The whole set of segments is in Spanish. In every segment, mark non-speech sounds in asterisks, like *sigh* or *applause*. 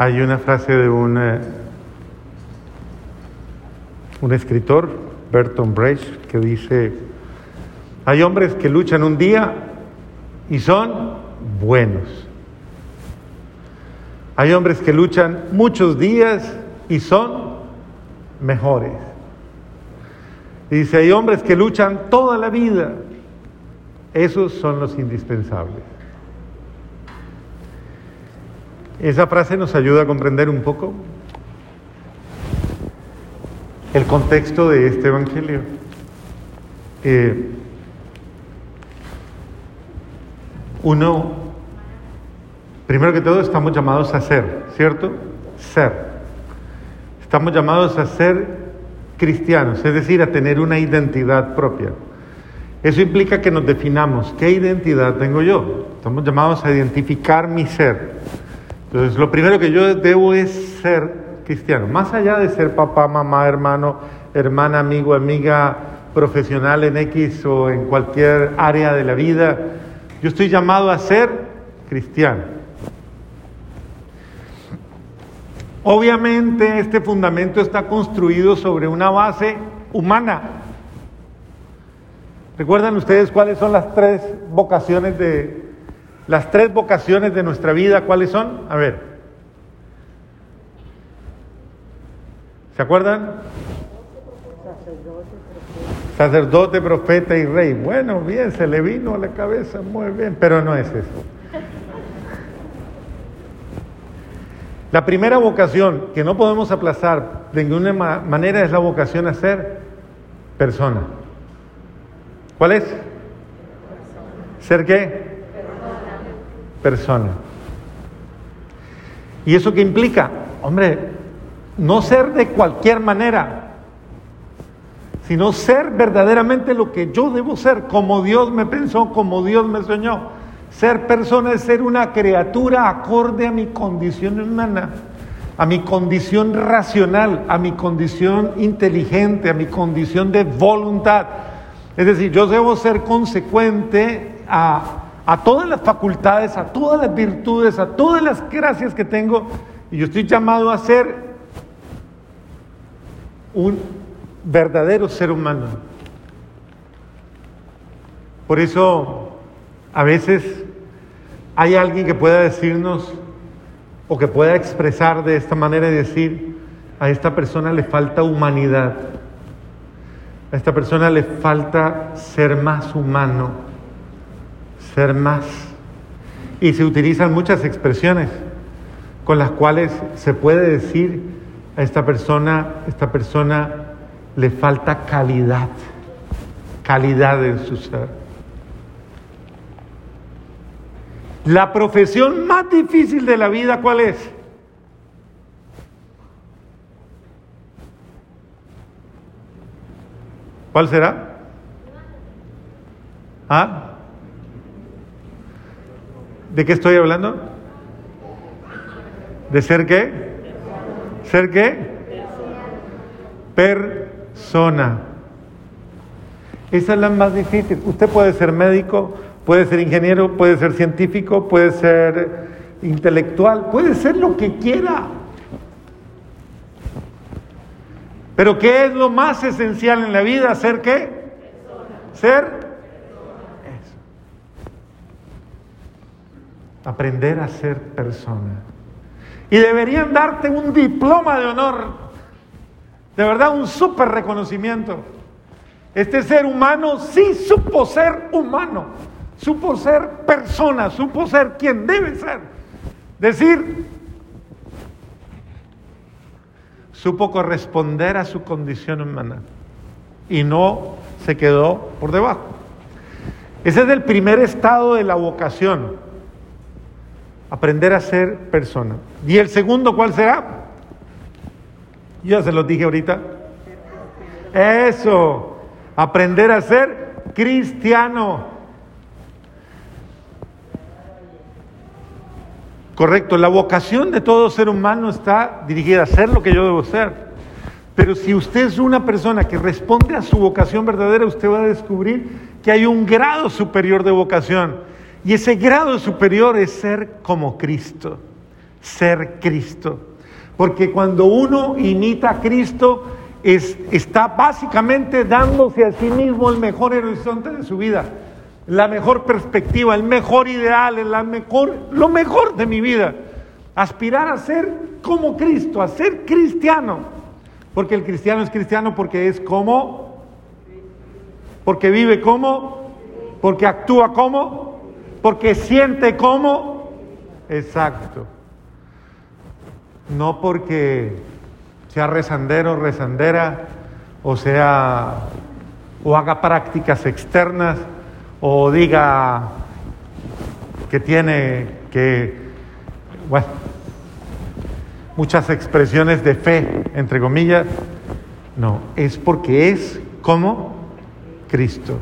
Hay una frase de un, eh, un escritor, Bertolt Brecht, que dice, hay hombres que luchan un día y son buenos. Hay hombres que luchan muchos días y son mejores. Dice, hay hombres que luchan toda la vida. Esos son los indispensables. Esa frase nos ayuda a comprender un poco el contexto de este Evangelio. Eh, uno, primero que todo, estamos llamados a ser, ¿cierto? Ser. Estamos llamados a ser cristianos, es decir, a tener una identidad propia. Eso implica que nos definamos, ¿qué identidad tengo yo? Estamos llamados a identificar mi ser. Entonces, lo primero que yo debo es ser cristiano, más allá de ser papá, mamá, hermano, hermana, amigo, amiga, profesional en X o en cualquier área de la vida, yo estoy llamado a ser cristiano. Obviamente este fundamento está construido sobre una base humana. ¿Recuerdan ustedes cuáles son las tres vocaciones de las tres vocaciones de nuestra vida, ¿cuáles son? A ver. ¿Se acuerdan? Sacerdote, profeta y rey. Bueno, bien, se le vino a la cabeza, muy bien, pero no es eso. La primera vocación que no podemos aplazar de ninguna manera es la vocación a ser persona. ¿Cuál es? ¿Ser qué? Persona. ¿Y eso qué implica? Hombre, no ser de cualquier manera, sino ser verdaderamente lo que yo debo ser, como Dios me pensó, como Dios me soñó. Ser persona es ser una criatura acorde a mi condición humana, a mi condición racional, a mi condición inteligente, a mi condición de voluntad. Es decir, yo debo ser consecuente a a todas las facultades, a todas las virtudes, a todas las gracias que tengo, y yo estoy llamado a ser un verdadero ser humano. Por eso, a veces hay alguien que pueda decirnos o que pueda expresar de esta manera y decir, a esta persona le falta humanidad, a esta persona le falta ser más humano ser más. Y se utilizan muchas expresiones con las cuales se puede decir a esta persona, esta persona le falta calidad, calidad en su ser. La profesión más difícil de la vida, ¿cuál es? ¿Cuál será? ¿Ah? ¿De qué estoy hablando? ¿De ser qué? ¿Ser qué? Persona. Esa es la más difícil. Usted puede ser médico, puede ser ingeniero, puede ser científico, puede ser intelectual, puede ser lo que quiera. Pero ¿qué es lo más esencial en la vida? ¿Ser qué? Ser aprender a ser persona. Y deberían darte un diploma de honor, de verdad un súper reconocimiento. Este ser humano sí supo ser humano, supo ser persona, supo ser quien debe ser. Decir, supo corresponder a su condición humana y no se quedó por debajo. Ese es el primer estado de la vocación. Aprender a ser persona. ¿Y el segundo cuál será? Ya se los dije ahorita. Eso, aprender a ser cristiano. Correcto, la vocación de todo ser humano está dirigida a ser lo que yo debo ser. Pero si usted es una persona que responde a su vocación verdadera, usted va a descubrir que hay un grado superior de vocación y ese grado superior es ser como Cristo, ser Cristo. Porque cuando uno imita a Cristo, es, está básicamente dándose a sí mismo el mejor horizonte de su vida, la mejor perspectiva, el mejor ideal, mejor, lo mejor de mi vida. Aspirar a ser como Cristo, a ser cristiano. Porque el cristiano es cristiano porque es como, porque vive como, porque actúa como, porque siente como. Exacto no porque sea rezandero, rezandera, o sea, o haga prácticas externas, o diga que tiene que, bueno, muchas expresiones de fe, entre comillas, no, es porque es como Cristo.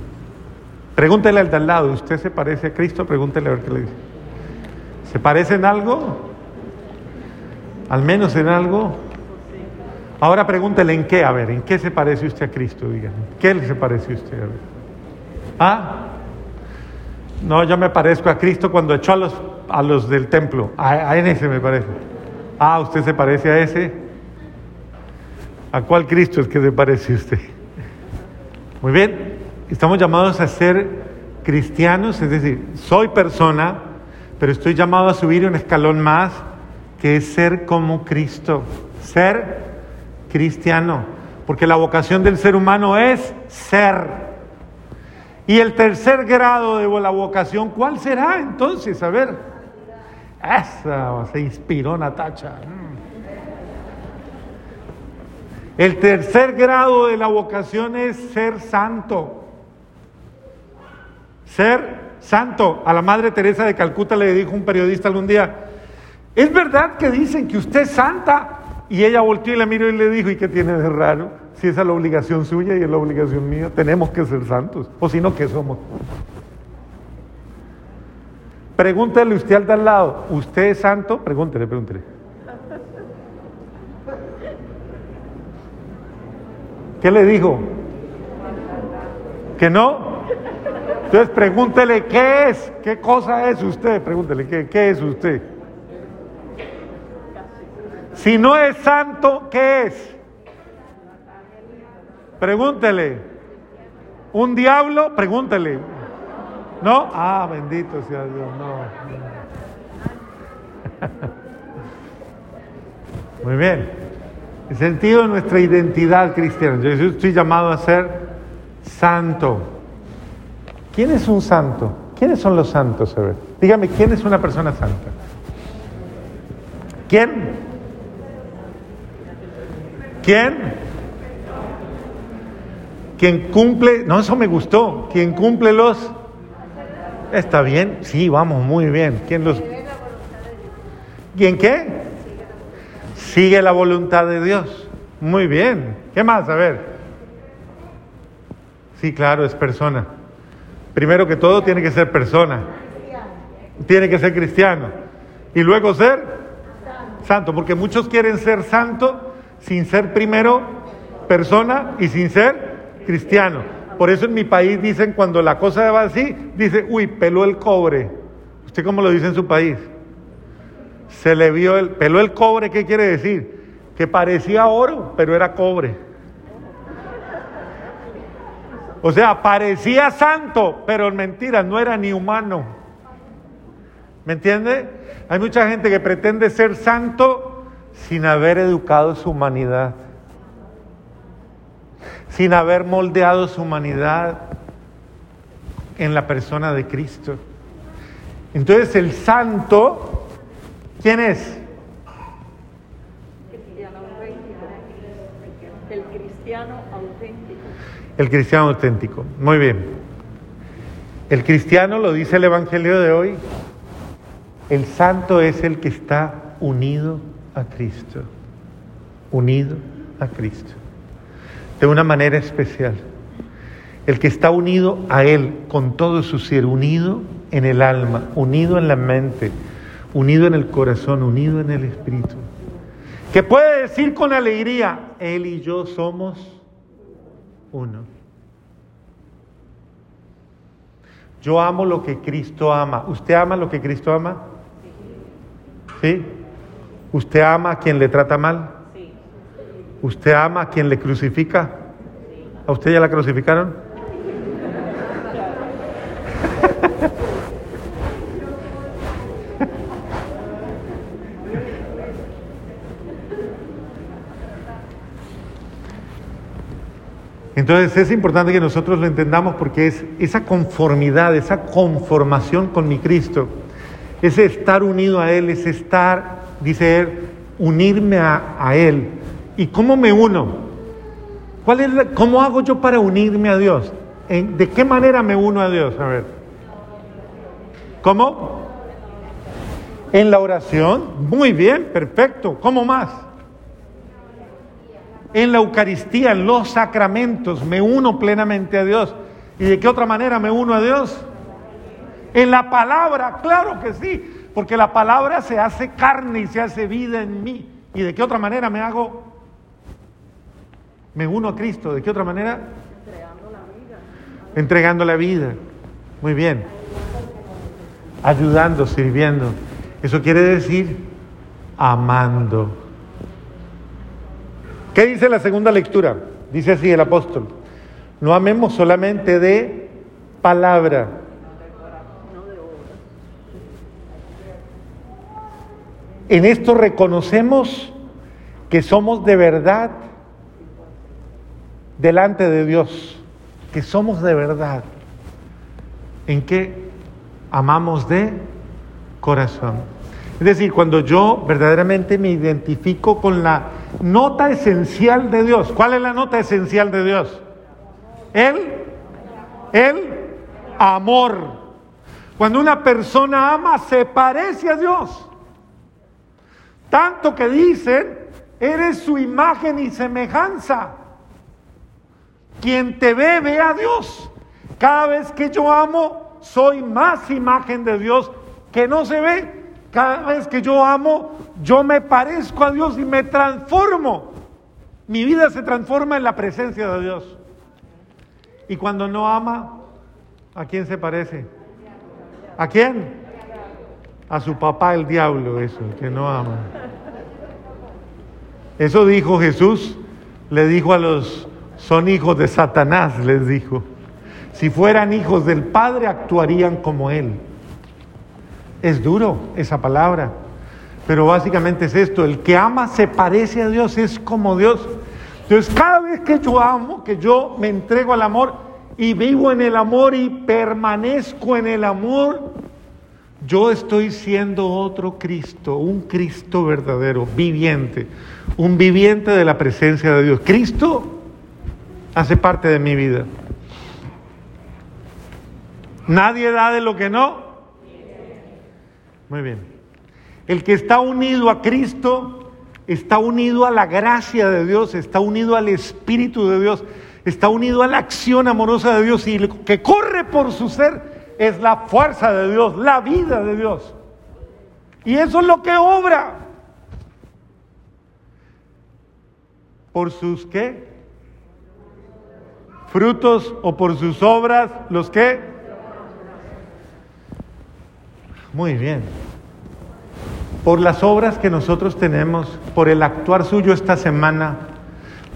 Pregúntele al de al lado, ¿usted se parece a Cristo? Pregúntele a ver qué le dice. ¿Se parece en algo? al menos en algo. Ahora pregúntele en qué, a ver, ¿en qué se parece usted a Cristo? Díganme, ¿qué se parece usted? ¿Ah? No, yo me parezco a Cristo cuando echó a los, a los del templo. A, a ese me parece. Ah, ¿usted se parece a ese? ¿A cuál Cristo es que se parece usted? Muy bien, estamos llamados a ser cristianos, es decir, soy persona, pero estoy llamado a subir un escalón más que es ser como Cristo, ser cristiano, porque la vocación del ser humano es ser. Y el tercer grado de la vocación, ¿cuál será entonces? A ver, esa se inspiró Natacha. Mm. El tercer grado de la vocación es ser santo. Ser santo. A la Madre Teresa de Calcuta le dijo un periodista algún día, ¿Es verdad que dicen que usted es santa? Y ella volteó y la miró y le dijo, ¿y qué tiene de raro? Si esa es la obligación suya y es la obligación mía, tenemos que ser santos. O si no, ¿qué somos? Pregúntele usted al de al lado, ¿usted es santo? Pregúntele, pregúntele. ¿Qué le dijo? ¿Que no? Entonces pregúntele, ¿qué es? ¿Qué cosa es usted? Pregúntele, ¿qué, es usted? Si no es santo, ¿qué es? Pregúntele. ¿Un diablo? Pregúntele. ¿No? Ah, bendito sea Dios. No. *laughs* Muy bien. El sentido de nuestra identidad cristiana. Yo estoy llamado a ser santo. ¿Quién es un santo? ¿Quiénes son los santos? A ver, dígame, ¿quién es una persona santa? ¿Quién? ¿Quién? Quien cumple, no, eso me gustó, quien cumple los... ¿Está bien? Sí, vamos, muy bien. ¿Quién los... ¿Quién qué? Sigue la voluntad de Dios. Muy bien. ¿Qué más? A ver. Sí, claro, es persona. Primero que todo tiene que ser persona. Tiene que ser cristiano. Y luego ser santo, porque muchos quieren ser santo sin ser primero persona y sin ser cristiano. Por eso en mi país dicen cuando la cosa va así, dice, uy, peló el cobre. ¿Usted cómo lo dice en su país? Se le vio el, peló el cobre, ¿qué quiere decir? Que parecía oro, pero era cobre. O sea, parecía santo, pero en mentira, no era ni humano. ¿Me entiende? Hay mucha gente que pretende ser santo sin haber educado su humanidad, sin haber moldeado su humanidad en la persona de Cristo. Entonces el santo, ¿quién es? El cristiano auténtico. El cristiano auténtico. Muy bien. El cristiano, lo dice el Evangelio de hoy, el santo es el que está unido a Cristo, unido a Cristo, de una manera especial. El que está unido a Él con todo su ser, unido en el alma, unido en la mente, unido en el corazón, unido en el espíritu. Que puede decir con alegría, Él y yo somos uno. Yo amo lo que Cristo ama. ¿Usted ama lo que Cristo ama? ¿Sí? ¿Usted ama a quien le trata mal? Sí. ¿Usted ama a quien le crucifica? ¿A usted ya la crucificaron? Entonces es importante que nosotros lo entendamos porque es esa conformidad, esa conformación con mi Cristo, ese estar unido a Él, ese estar, dice Él, unirme a, Él. ¿Y cómo me uno? ¿Cuál es ¿Cómo hago yo para unirme a Dios? ¿En- ¿De qué manera me uno a Dios? A ver. ¿Cómo? En la oración. Muy bien, perfecto. ¿Cómo más? En la Eucaristía, en los sacramentos, me uno plenamente a Dios. ¿Y de qué otra manera me uno a Dios? En la palabra, claro que sí, porque la palabra se hace carne y se hace vida en mí. ¿Y de qué otra manera me hago? Me uno a Cristo. ¿De qué otra manera? Entregando la vida. Entregando la vida. Muy bien. Ayudando, sirviendo. Eso quiere decir amando. ¿Qué dice la segunda lectura? Dice así el apóstol. No amemos solamente de palabra. En esto reconocemos que somos de verdad delante de Dios, que somos de verdad, en que amamos de corazón. Es decir, cuando yo verdaderamente me identifico con la nota esencial de Dios. ¿Cuál es la nota esencial de Dios? El, el amor. Cuando una persona ama, se parece a Dios. Tanto que dicen, eres su imagen y semejanza. Quien te ve, ve a Dios. Cada vez que yo amo, soy más imagen de Dios que no se ve. Cada vez que yo amo, yo me parezco a Dios y me transformo. Mi vida se transforma en la presencia de Dios. Y cuando no ama, ¿a quién se parece? ¿A quién? A su papá el diablo, eso, el que no ama. Eso dijo Jesús, le dijo a los, son hijos de Satanás, les dijo. Si fueran hijos del Padre, actuarían como Él. Es duro esa palabra, pero básicamente es esto, el que ama se parece a Dios, es como Dios. Entonces cada vez que yo amo, que yo me entrego al amor y vivo en el amor y permanezco en el amor, yo estoy siendo otro Cristo, un Cristo verdadero, viviente, un viviente de la presencia de Dios. Cristo hace parte de mi vida. Nadie da de lo que no. Muy bien. El que está unido a Cristo está unido a la gracia de Dios, está unido al Espíritu de Dios, está unido a la acción amorosa de Dios y lo que corre por su ser es la fuerza de Dios, la vida de Dios. Y eso es lo que obra. ¿Por sus qué? Frutos o por sus obras, los qué? Muy bien. Por las obras que nosotros tenemos, por el actuar suyo esta semana,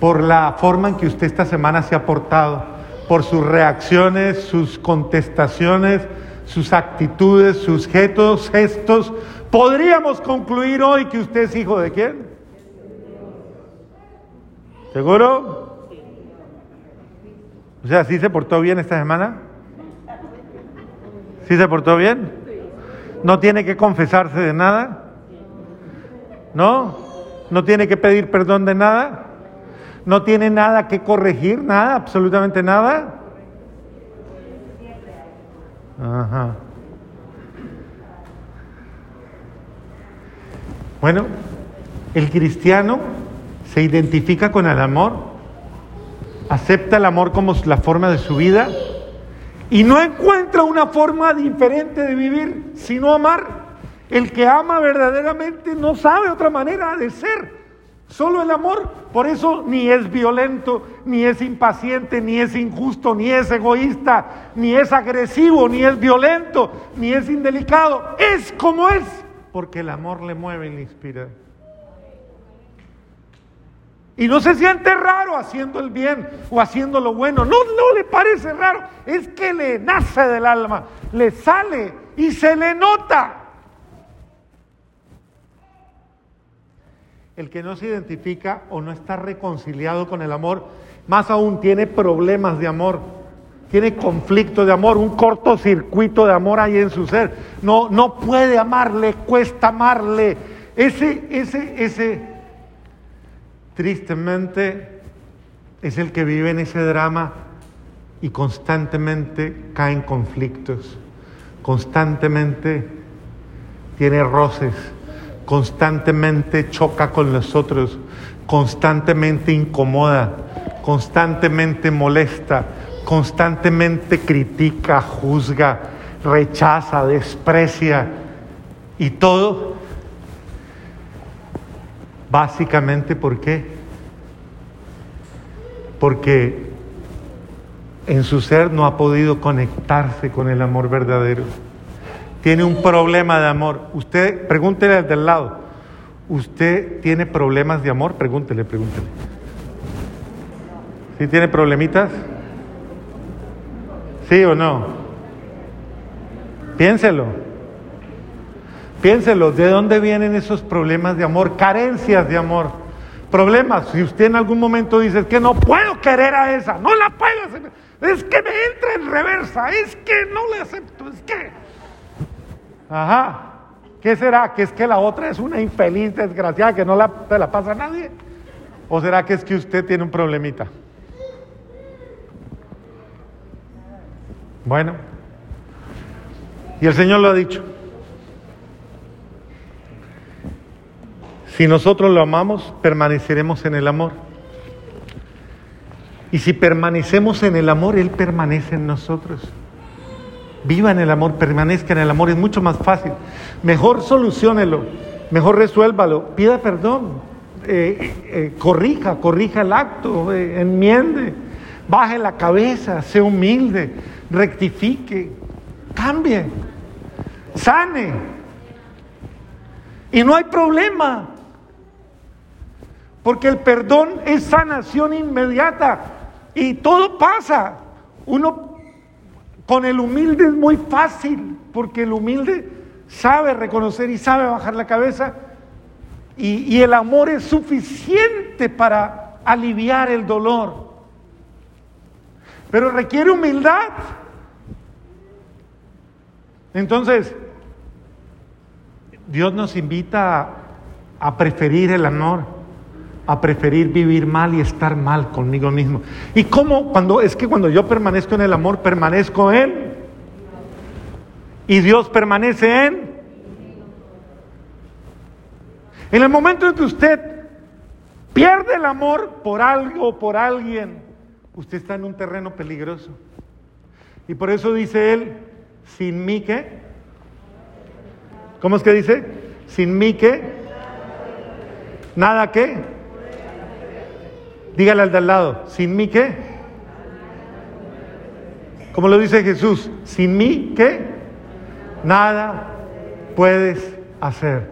por la forma en que usted esta semana se ha portado, por sus reacciones, sus contestaciones, sus actitudes, sus gestos, gestos, podríamos concluir hoy que usted es hijo de quién? ¿Seguro? O sea, ¿sí se portó bien esta semana? ¿Sí se portó bien? ¿No tiene que confesarse de nada? ¿No? ¿No tiene que pedir perdón de nada? ¿No tiene nada que corregir? ¿Nada? ¿Absolutamente nada? Ajá. Bueno, el cristiano se identifica con el amor, acepta el amor como la forma de su vida y no encuentra una forma diferente de vivir sino amar. El que ama verdaderamente no sabe otra manera de ser, solo el amor. Por eso ni es violento, ni es impaciente, ni es injusto, ni es egoísta, ni es agresivo, ni es violento, ni es indelicado. Es como es, porque el amor le mueve y le inspira. Y no se siente raro haciendo el bien o haciendo lo bueno. No, no le parece raro. Es que le nace del alma, le sale y se le nota. El que no se identifica o no está reconciliado con el amor, más aún tiene problemas de amor, tiene conflicto de amor, un cortocircuito de amor ahí en su ser. No, no puede amarle, cuesta amarle. Ese, ese, ese, tristemente, es el que vive en ese drama y constantemente cae en conflictos, constantemente tiene roces constantemente choca con los otros, constantemente incomoda, constantemente molesta, constantemente critica, juzga, rechaza, desprecia y todo básicamente ¿por qué? Porque en su ser no ha podido conectarse con el amor verdadero tiene un problema de amor. Usted, pregúntele al del lado, ¿usted tiene problemas de amor? Pregúntele, pregúntele. ¿Sí tiene problemitas? ¿Sí o no? Piénselo. Piénselo, ¿de dónde vienen esos problemas de amor? Carencias de amor. Problemas, si usted en algún momento dice, es que no puedo querer a esa, no la puedo, es que me entra en reversa, es que no le acepto, es que... Ajá. ¿Qué será? ¿Que es que la otra es una infeliz desgraciada que no la, te la pasa a nadie? ¿O será que es que usted tiene un problemita? Bueno, y el Señor lo ha dicho. Si nosotros lo amamos, permaneceremos en el amor. Y si permanecemos en el amor, Él permanece en nosotros. Viva en el amor, permanezca en el amor, es mucho más fácil. Mejor solucionelo, mejor resuélvalo, pida perdón, eh, eh, corrija, corrija el acto, eh, enmiende, baje la cabeza, sea humilde, rectifique, cambie, sane. Y no hay problema, porque el perdón es sanación inmediata y todo pasa. Uno con el humilde es muy fácil, porque el humilde sabe reconocer y sabe bajar la cabeza y, el amor es suficiente para aliviar el dolor. Pero requiere humildad. Entonces, Dios nos invita a, preferir el amor a preferir vivir mal y estar mal conmigo mismo. ¿Y cómo? Cuando, es que cuando yo permanezco en el amor, permanezco en. Y Dios permanece en. En el momento en que usted pierde el amor por algo o por alguien, usted está en un terreno peligroso. Y por eso dice él, sin mí qué. ¿Cómo es que dice? Sin mí qué. Nada qué. Dígale al de al lado, ¿sin mí qué? Como lo dice Jesús, sin mí qué? Nada puedes hacer.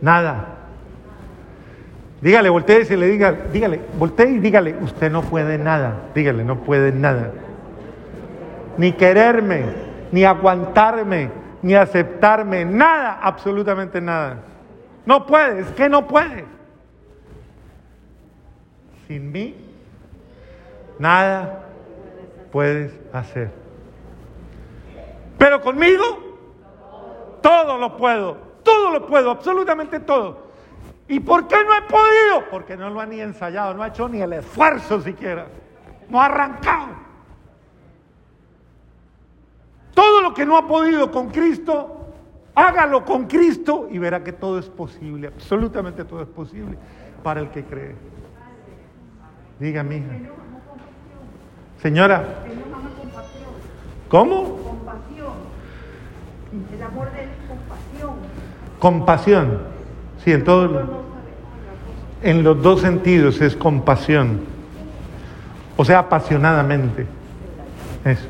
Nada. Dígale, voltee y le diga, dígale, voltee y dígale, usted no puede nada. Dígale, no puede nada. Ni quererme, ni aguantarme, ni aceptarme, nada, absolutamente nada. No puede, es que no puede. Sin mí, nada puedes hacer. Pero conmigo, todo lo puedo, todo lo puedo, absolutamente todo. ¿Y por qué no he podido? Porque no lo ha ni ensayado, no ha hecho ni el esfuerzo siquiera, no ha arrancado. Todo lo que no ha podido con Cristo, hágalo con Cristo y verá que todo es posible, absolutamente todo es posible para el que cree. Diga, hija. Señora. ¿Cómo? Compasión. El amor de compasión. Compasión. Sí, en todo. En los dos sentidos es compasión. O sea, apasionadamente. Eso.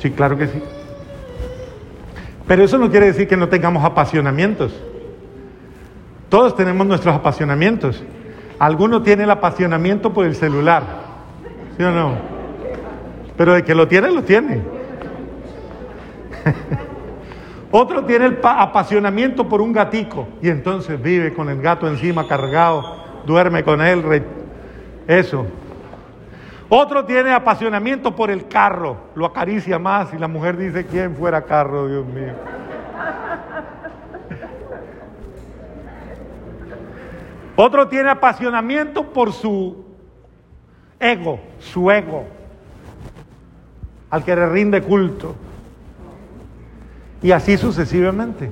Sí, claro que sí. Pero eso no quiere decir que no tengamos apasionamientos. Todos tenemos nuestros apasionamientos. Alguno tiene el apasionamiento por el celular, ¿sí o no? Pero de que lo tiene, lo tiene. *laughs* Otro tiene el apasionamiento por un gatico y entonces vive con el gato encima cargado, duerme con él, eso. Otro tiene apasionamiento por el carro, lo acaricia más y la mujer dice, ¿quién fuera carro, Dios mío? Otro tiene apasionamiento por su ego, su ego, al que le rinde culto. Y así sucesivamente.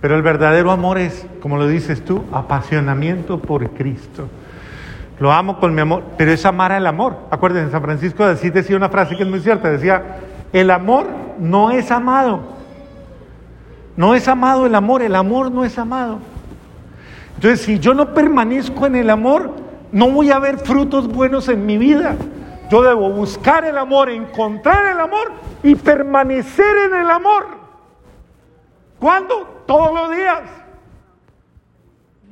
Pero el verdadero amor es, como lo dices tú, apasionamiento por Cristo. Lo amo con mi amor, pero es amar al amor. Acuérdense, San Francisco de Asís decía una frase que es muy cierta, decía, el amor no es amado. No es amado el amor, el amor no es amado. Entonces, si yo no permanezco en el amor, no voy a ver frutos buenos en mi vida. Yo debo buscar el amor, encontrar el amor y permanecer en el amor. ¿Cuándo? Todos los días.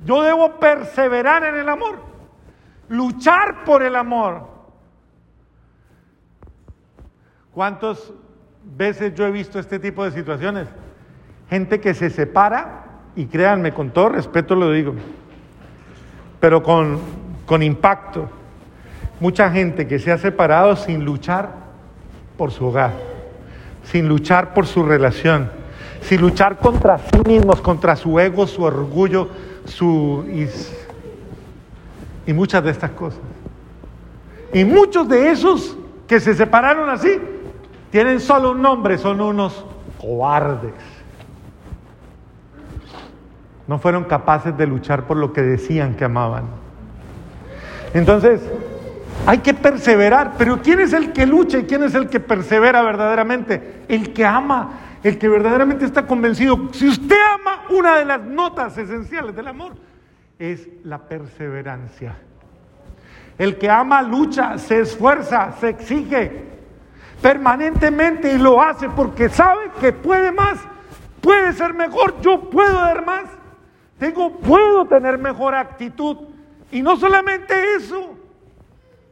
Yo debo perseverar en el amor, luchar por el amor. ¿Cuántas veces yo he visto este tipo de situaciones? Gente que se separa y créanme, con todo respeto lo digo, pero con, con impacto. Mucha gente que se ha separado sin luchar por su hogar, sin luchar por su relación, sin luchar contra sí mismos, contra su ego, su orgullo, su y, y muchas de estas cosas. Y muchos de esos que se separaron así tienen solo un nombre, son unos cobardes no fueron capaces de luchar por lo que decían que amaban. Entonces, hay que perseverar, pero ¿quién es el que lucha y quién es el que persevera verdaderamente? El que ama, el que verdaderamente está convencido. Si usted ama, una de las notas esenciales del amor es la perseverancia. El que ama lucha, se esfuerza, se exige permanentemente y lo hace porque sabe que puede más, puede ser mejor, yo puedo dar más. Tengo, puedo tener mejor actitud. Y no solamente eso,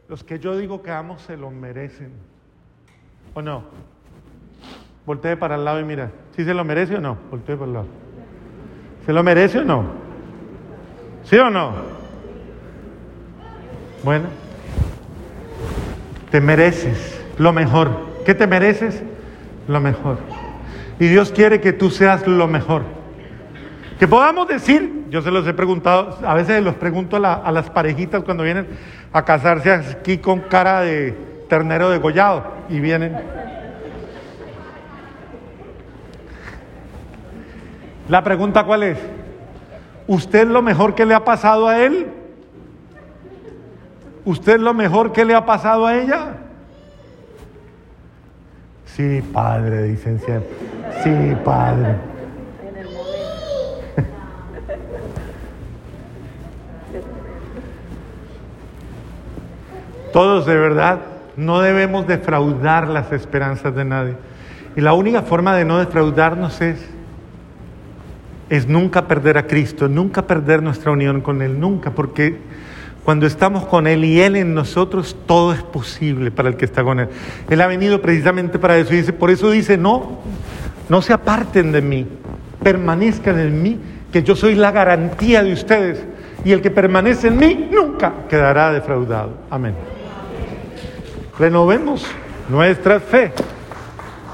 los que yo digo que amo se lo merecen. ¿O no? Voltee para el lado y mira, ¿sí se lo merece o no? Voltee para el lado. ¿Se lo merece o no? ¿Sí o no? Bueno, te mereces lo mejor. ¿Qué te mereces? Lo mejor. Y Dios quiere que tú seas lo mejor. Que podamos decir, yo se los he preguntado, a veces los pregunto a, las parejitas cuando vienen a casarse aquí con cara de ternero degollado y vienen. La pregunta cuál es, ¿usted lo mejor que le ha pasado a él? ¿Usted lo mejor que le ha pasado a ella? Sí, padre, dicen siempre. Sí, padre. Todos de verdad no debemos defraudar las esperanzas de nadie. Y la única forma de no defraudarnos es, es nunca perder a Cristo, nunca perder nuestra unión con Él, nunca, porque cuando estamos con Él y Él en nosotros, todo es posible para el que está con Él. Él ha venido precisamente para eso y dice, por eso dice, no, no se aparten de mí, permanezcan en mí, que yo soy la garantía de ustedes. Y el que permanece en mí nunca quedará defraudado. Amén renovemos nuestra fe.